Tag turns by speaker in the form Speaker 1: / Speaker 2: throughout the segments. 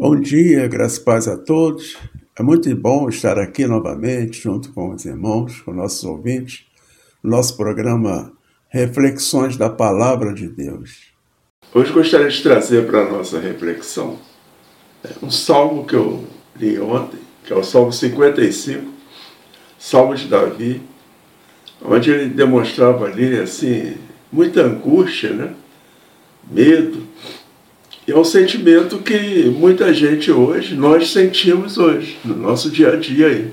Speaker 1: Bom dia, graças paz a todos. É muito bom estar aqui novamente junto com os irmãos, com nossos ouvintes, no nosso programa Reflexões da Palavra de Deus.
Speaker 2: Hoje gostaria de trazer para a nossa reflexão é, um salmo que eu li ontem, que é o Salmo 55, Salmo de Davi, onde ele demonstrava ali assim muita angústia, né? medo, é um sentimento que muita gente hoje, nós sentimos hoje, no nosso dia a dia aí.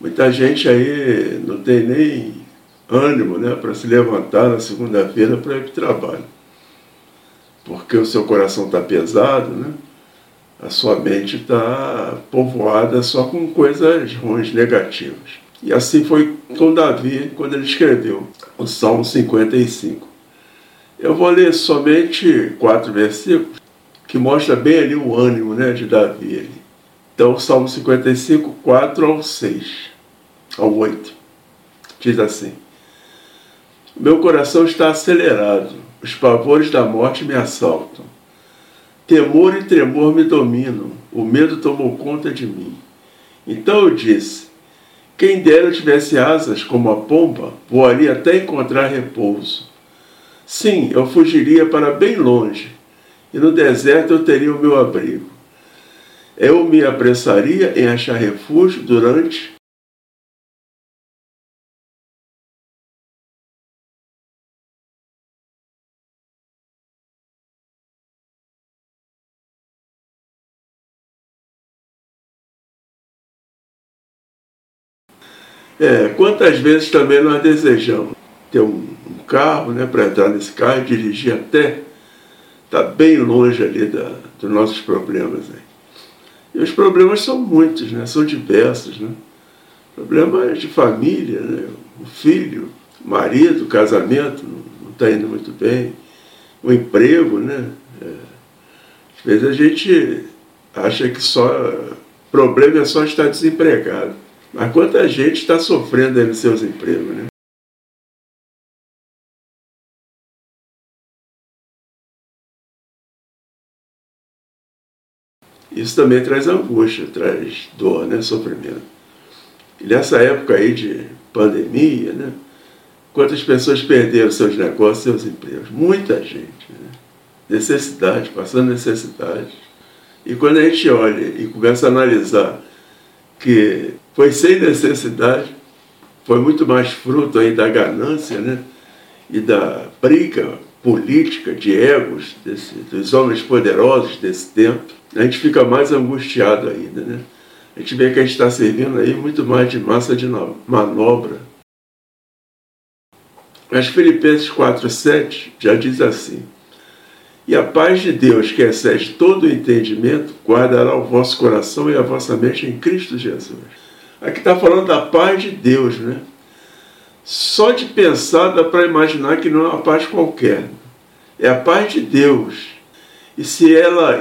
Speaker 2: Muita gente aí não tem nem ânimo né, para se levantar na segunda-feira para ir para o trabalho. Porque o seu coração está pesado, né? a sua mente está povoada só com coisas ruins, negativas. E assim foi com Davi quando ele escreveu o Salmo 55. Eu vou ler somente quatro versículos que mostra bem ali o ânimo né, de Davi. Ali. Então, Salmo 55, 4 ao 6, ao 8. Diz assim: Meu coração está acelerado, os pavores da morte me assaltam. Temor e tremor me dominam, o medo tomou conta de mim. Então eu disse: Quem dera eu tivesse asas como a pomba, voaria até encontrar repouso. Sim, eu fugiria para bem longe, e no deserto eu teria o meu abrigo. Eu me apressaria em achar refúgio durante É, quantas vezes também nós desejamos ter um carro, né, para entrar nesse carro e dirigir até, está bem longe ali da, dos nossos problemas. Aí. E os problemas são muitos, né, são diversos. Né? Problemas de família, né, o filho, o marido, o casamento não está indo muito bem, o emprego, né? É, às vezes a gente acha que só problema é só estar desempregado. Mas quanta gente está sofrendo aí nos seus empregos, né? Isso também traz angústia, traz dor, né? sofrimento. E nessa época aí de pandemia, né? quantas pessoas perderam seus negócios, seus empregos? Muita gente. Né? Necessidade, passando necessidade. E quando a gente olha e começa a analisar que foi sem necessidade, foi muito mais fruto aí da ganância né? e da briga política, de egos, desse, dos homens poderosos desse tempo, a gente fica mais angustiado ainda, né? A gente vê que a gente está servindo aí muito mais de massa de manobra. Mas Filipenses 4,7 já diz assim: E a paz de Deus, que excede todo o entendimento, guardará o vosso coração e a vossa mente em Cristo Jesus. Aqui está falando da paz de Deus, né? Só de pensar dá para imaginar que não é uma paz qualquer. É a paz de Deus. E se ela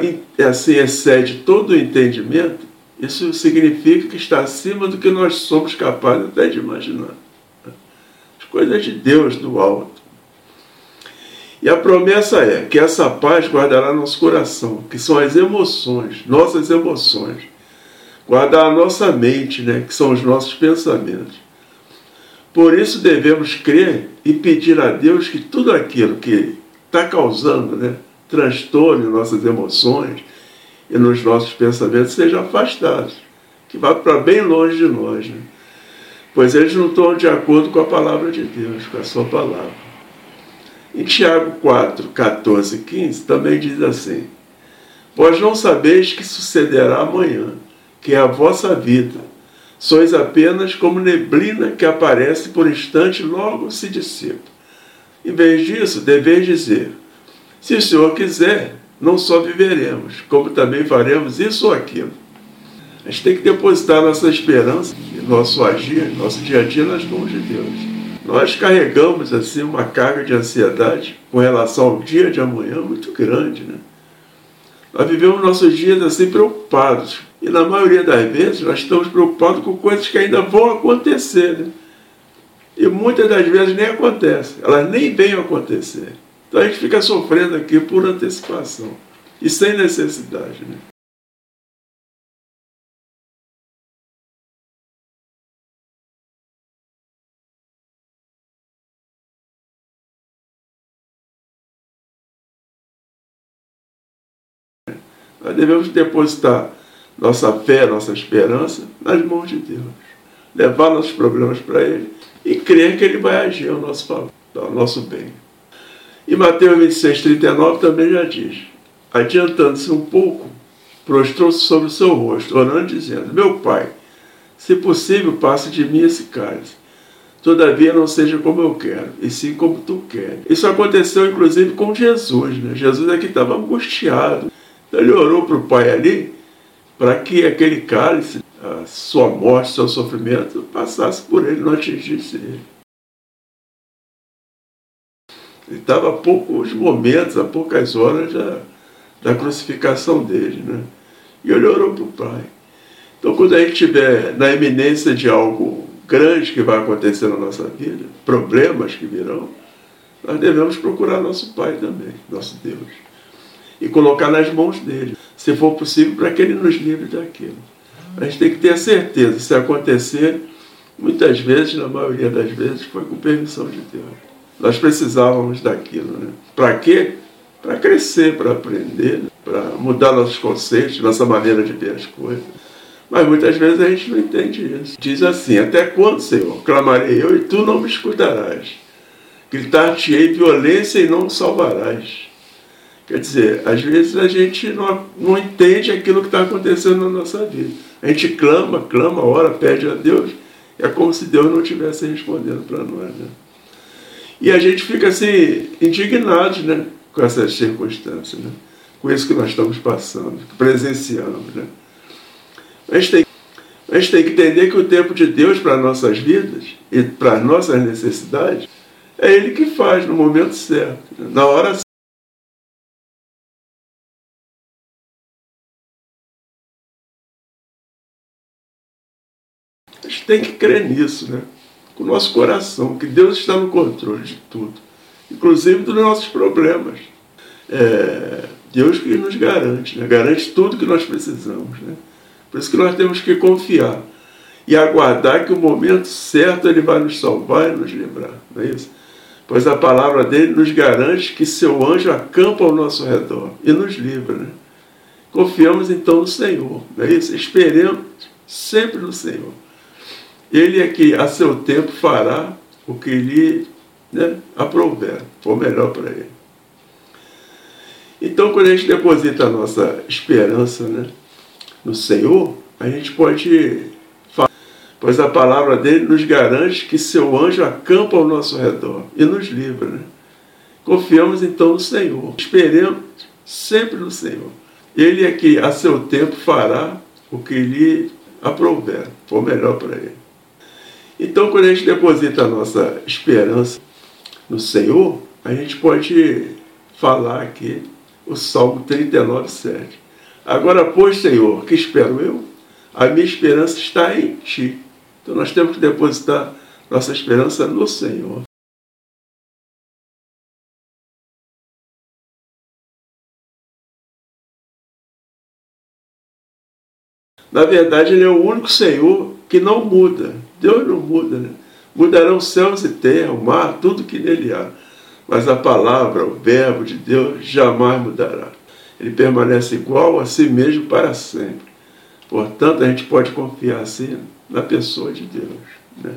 Speaker 2: assim excede todo o entendimento, isso significa que está acima do que nós somos capazes até de imaginar. As coisas de Deus do alto. E a promessa é que essa paz guardará nosso coração, que são as emoções, nossas emoções. Guardar a nossa mente, né, que são os nossos pensamentos. Por isso devemos crer e pedir a Deus que tudo aquilo que está causando né, transtorno em nossas emoções e nos nossos pensamentos sejam afastados, que vá para bem longe de nós, né? pois eles não estão de acordo com a palavra de Deus, com a sua palavra. Em Tiago 4, 14 e 15 também diz assim: Vós não sabeis que sucederá amanhã, que é a vossa vida Sois apenas como neblina que aparece por instante logo se dissipa. Em vez disso, deveis dizer: se o Senhor quiser, não só viveremos, como também faremos isso ou aquilo. A gente tem que depositar nossa esperança nosso agir, nosso dia a dia nas mãos de Deus. Nós carregamos assim uma carga de ansiedade com relação ao dia de amanhã muito grande, né? Nós vivemos nossos dias assim preocupados. E na maioria das vezes nós estamos preocupados com coisas que ainda vão acontecer. Né? E muitas das vezes nem acontecem, elas nem vêm acontecer. Então a gente fica sofrendo aqui por antecipação. e sem necessidade. Né? Nós devemos depositar nossa fé, nossa esperança nas mãos de Deus. Levar nossos problemas para Ele e crer que Ele vai agir ao nosso favor, ao nosso bem. E Mateus 26, 39 também já diz: adiantando-se um pouco, prostrou-se sobre o seu rosto, orando, dizendo: Meu pai, se possível, passe de mim esse cálice. Todavia não seja como eu quero, e sim como tu queres. Isso aconteceu inclusive com Jesus. Né? Jesus aqui estava angustiado. Então ele orou para o Pai ali para que aquele cálice, a sua morte, seu sofrimento, passasse por ele, não atingisse ele. Estava a poucos momentos, a poucas horas da, da crucificação dele. Né? E ele orou para o Pai. Então, quando a gente estiver na iminência de algo grande que vai acontecer na nossa vida, problemas que virão, nós devemos procurar nosso Pai também, nosso Deus e colocar nas mãos dele, se for possível, para que ele nos livre daquilo. A gente tem que ter a certeza, se acontecer, muitas vezes, na maioria das vezes, foi com permissão de Deus. Nós precisávamos daquilo. Né? Para quê? Para crescer, para aprender, né? para mudar nossos conceitos, nossa maneira de ver as coisas. Mas muitas vezes a gente não entende isso. Diz assim: Até quando, Senhor? Clamarei eu e tu não me escutarás. Gritar-te-ei violência e não me salvarás. Quer dizer, às vezes a gente não, não entende aquilo que está acontecendo na nossa vida. A gente clama, clama, ora, pede a Deus, é como se Deus não estivesse respondendo para nós. Né? E a gente fica assim, indignado né, com essas circunstâncias, né? com isso que nós estamos passando, que presenciamos. Né? A, gente tem, a gente tem que entender que o tempo de Deus para as nossas vidas e para as nossas necessidades é Ele que faz no momento certo, na hora certa. A gente tem que crer nisso, né? Com o nosso coração, que Deus está no controle de tudo, inclusive dos nossos problemas. É Deus que nos garante, né? garante tudo que nós precisamos. Né? Por isso que nós temos que confiar e aguardar que o momento certo Ele vai nos salvar e nos livrar, não é isso? Pois a palavra dele nos garante que seu anjo acampa ao nosso redor e nos livra. Né? Confiamos então no Senhor, não é isso? Esperemos sempre no Senhor. Ele é que a seu tempo fará o que lhe né, aprouver, for melhor para ele. Então, quando a gente deposita a nossa esperança né, no Senhor, a gente pode falar, pois a palavra dele nos garante que seu anjo acampa ao nosso redor e nos livra. Né? Confiamos então no Senhor, esperemos sempre no Senhor. Ele é que a seu tempo fará o que lhe aprouver, for melhor para ele. Então, quando a gente deposita a nossa esperança no Senhor, a gente pode falar aqui o Salmo 39, 7. Agora, pois, Senhor, que espero eu? A minha esperança está em Ti. Então, nós temos que depositar nossa esperança no Senhor. Na verdade, Ele é o único Senhor que não muda. Deus não muda, né? Mudarão céus e terra, o mar, tudo que nele há. Mas a palavra, o verbo de Deus jamais mudará. Ele permanece igual a si mesmo para sempre. Portanto, a gente pode confiar assim na pessoa de Deus. Né?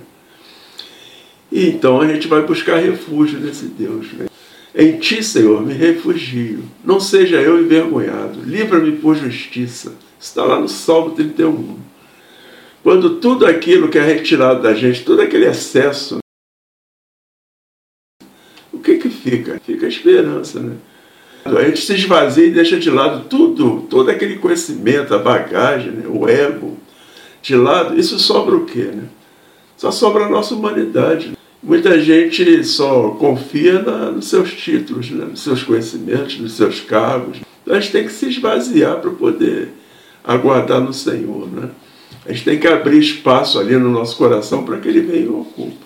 Speaker 2: E então a gente vai buscar refúgio nesse Deus. Né? Em ti, Senhor, me refugio. Não seja eu envergonhado. Livra-me por justiça. Está lá no Salmo 31. Quando tudo aquilo que é retirado da gente, todo aquele excesso, o que que fica? Fica a esperança, né? A gente se esvazia e deixa de lado tudo, todo aquele conhecimento, a bagagem, né? o ego, de lado, isso sobra o quê? Né? Só sobra a nossa humanidade. Muita gente só confia na, nos seus títulos, né? nos seus conhecimentos, nos seus cargos. Então a gente tem que se esvaziar para poder aguardar no Senhor. Né? A gente tem que abrir espaço ali no nosso coração para que ele venha e ocupe.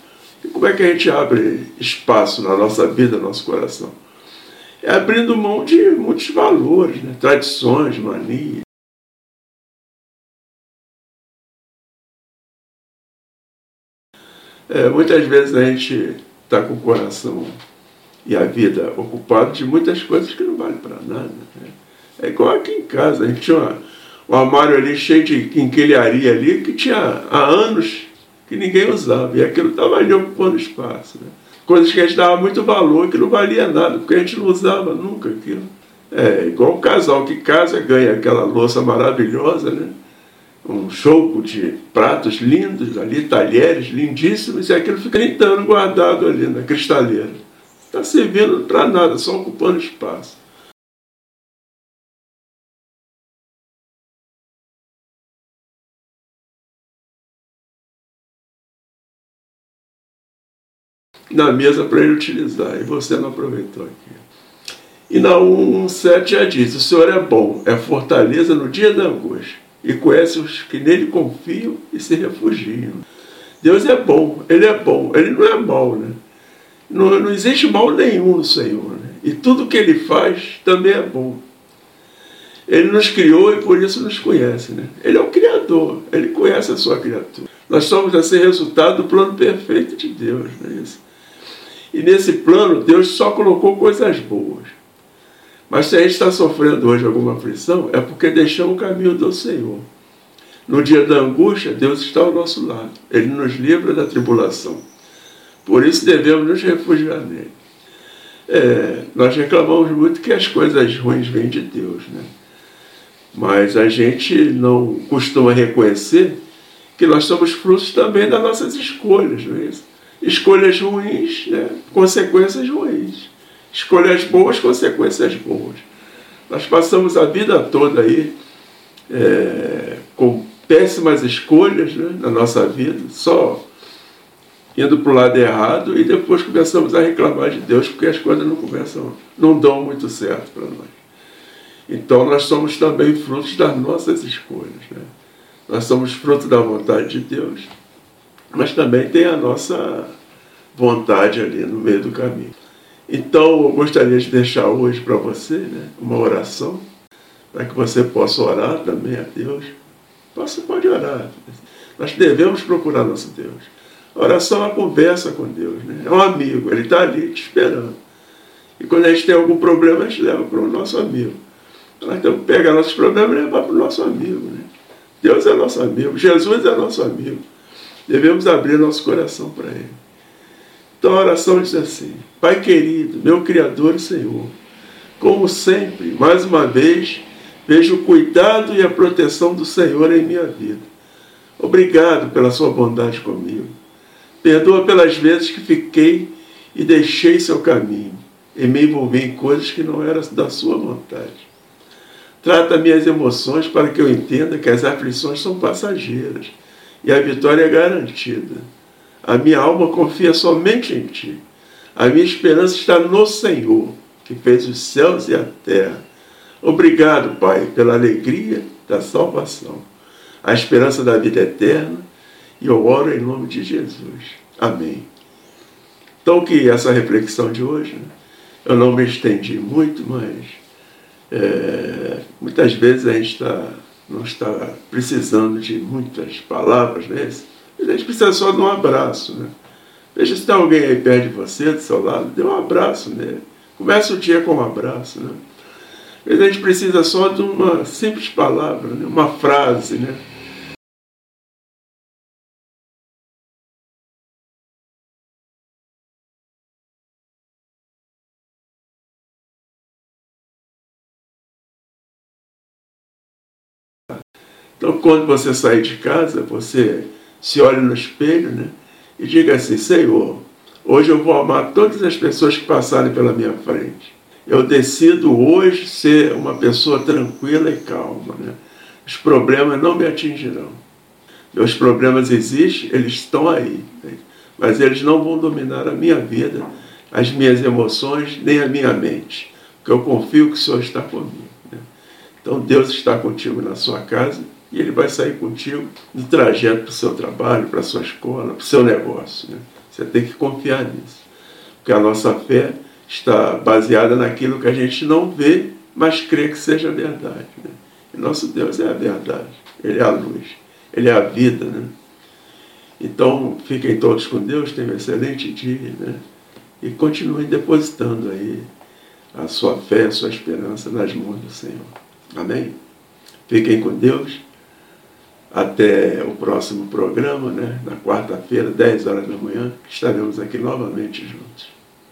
Speaker 2: E como é que a gente abre espaço na nossa vida, no nosso coração? é abrindo mão de muitos valores, né? tradições, manias. É, muitas vezes a gente está com o coração e a vida ocupado de muitas coisas que não valem para nada. Né? É igual aqui em casa, a gente tinha uma, um armário ali cheio de quinquilharia ali que tinha há anos que ninguém usava. E aquilo estava ali ocupando espaço. Né? Coisas que a gente dava muito valor que não valia nada, porque a gente não usava nunca aquilo. É igual um casal que casa ganha aquela louça maravilhosa, né? Um choco de pratos lindos ali, talheres lindíssimos, e aquilo fica 30 anos guardado ali na cristaleira. Está servindo para nada, só ocupando espaço. Na mesa para ele utilizar, e você não aproveitou aqui. E na 1.7 já diz: O Senhor é bom, é fortaleza no dia da angústia, e conhece os que nele confiam e se refugiam. Deus é bom, Ele é bom, Ele não é mal, né? Não, não existe mal nenhum no Senhor, né? E tudo que Ele faz também é bom. Ele nos criou e por isso nos conhece, né? Ele é o Criador, Ele conhece a sua criatura. Nós somos a ser resultado do plano perfeito de Deus, não é isso? E nesse plano, Deus só colocou coisas boas. Mas se a gente está sofrendo hoje alguma aflição, é porque deixamos o caminho do Senhor. No dia da angústia, Deus está ao nosso lado. Ele nos livra da tribulação. Por isso devemos nos refugiar nele. É, nós reclamamos muito que as coisas ruins vêm de Deus, né? Mas a gente não costuma reconhecer que nós somos frutos também das nossas escolhas, não é isso? Escolhas ruins, né? consequências ruins. Escolhas boas, consequências boas. Nós passamos a vida toda aí é, com péssimas escolhas né, na nossa vida, só indo para o lado errado e depois começamos a reclamar de Deus porque as coisas não começam, não dão muito certo para nós. Então nós somos também frutos das nossas escolhas. Né? Nós somos frutos da vontade de Deus mas também tem a nossa vontade ali no meio do caminho. Então, eu gostaria de deixar hoje para você né, uma oração, para que você possa orar também a Deus. Você pode orar. Nós devemos procurar nosso Deus. A oração é uma conversa com Deus, né? é um amigo, ele está ali te esperando. E quando a gente tem algum problema, a gente leva para o nosso amigo. Nós temos que pegar nossos problemas e levar para o nosso amigo. Né? Deus é nosso amigo, Jesus é nosso amigo devemos abrir nosso coração para Ele. Então a oração diz assim: Pai querido, meu Criador e Senhor, como sempre, mais uma vez, vejo o cuidado e a proteção do Senhor em minha vida. Obrigado pela sua bondade comigo. Perdoa pelas vezes que fiquei e deixei seu caminho e me envolvi em coisas que não eram da sua vontade. Trata minhas emoções para que eu entenda que as aflições são passageiras e a vitória é garantida. A minha alma confia somente em Ti. A minha esperança está no Senhor, que fez os céus e a terra. Obrigado, Pai, pela alegria da salvação, a esperança da vida eterna, e eu oro em nome de Jesus. Amém. Então, que essa reflexão de hoje, né, eu não me estendi muito, mas é, muitas vezes a gente está não está precisando de muitas palavras, né? A gente precisa só de um abraço, né? Veja se tem alguém aí perto de você, do seu lado, dê um abraço nele. Começa o dia com um abraço, né? A gente precisa só de uma simples palavra, né? uma frase, né? Então, quando você sair de casa, você se olha no espelho né, e diga assim: Senhor, hoje eu vou amar todas as pessoas que passarem pela minha frente. Eu decido hoje ser uma pessoa tranquila e calma. Né? Os problemas não me atingirão. Meus problemas existem, eles estão aí, né? mas eles não vão dominar a minha vida, as minhas emoções, nem a minha mente, porque eu confio que o Senhor está comigo. Né? Então Deus está contigo na sua casa e ele vai sair contigo no trajeto para o seu trabalho, para a sua escola, para o seu negócio. Né? Você tem que confiar nisso. Porque a nossa fé está baseada naquilo que a gente não vê, mas crê que seja verdade. Né? E nosso Deus é a verdade, Ele é a luz, Ele é a vida. Né? Então, fiquem todos com Deus, tenham um excelente dia, né? E continuem depositando aí a sua fé, a sua esperança nas mãos do Senhor. Amém? Fiquem com Deus. Até o próximo programa, né? Na quarta-feira, 10 horas da manhã, estaremos aqui novamente juntos.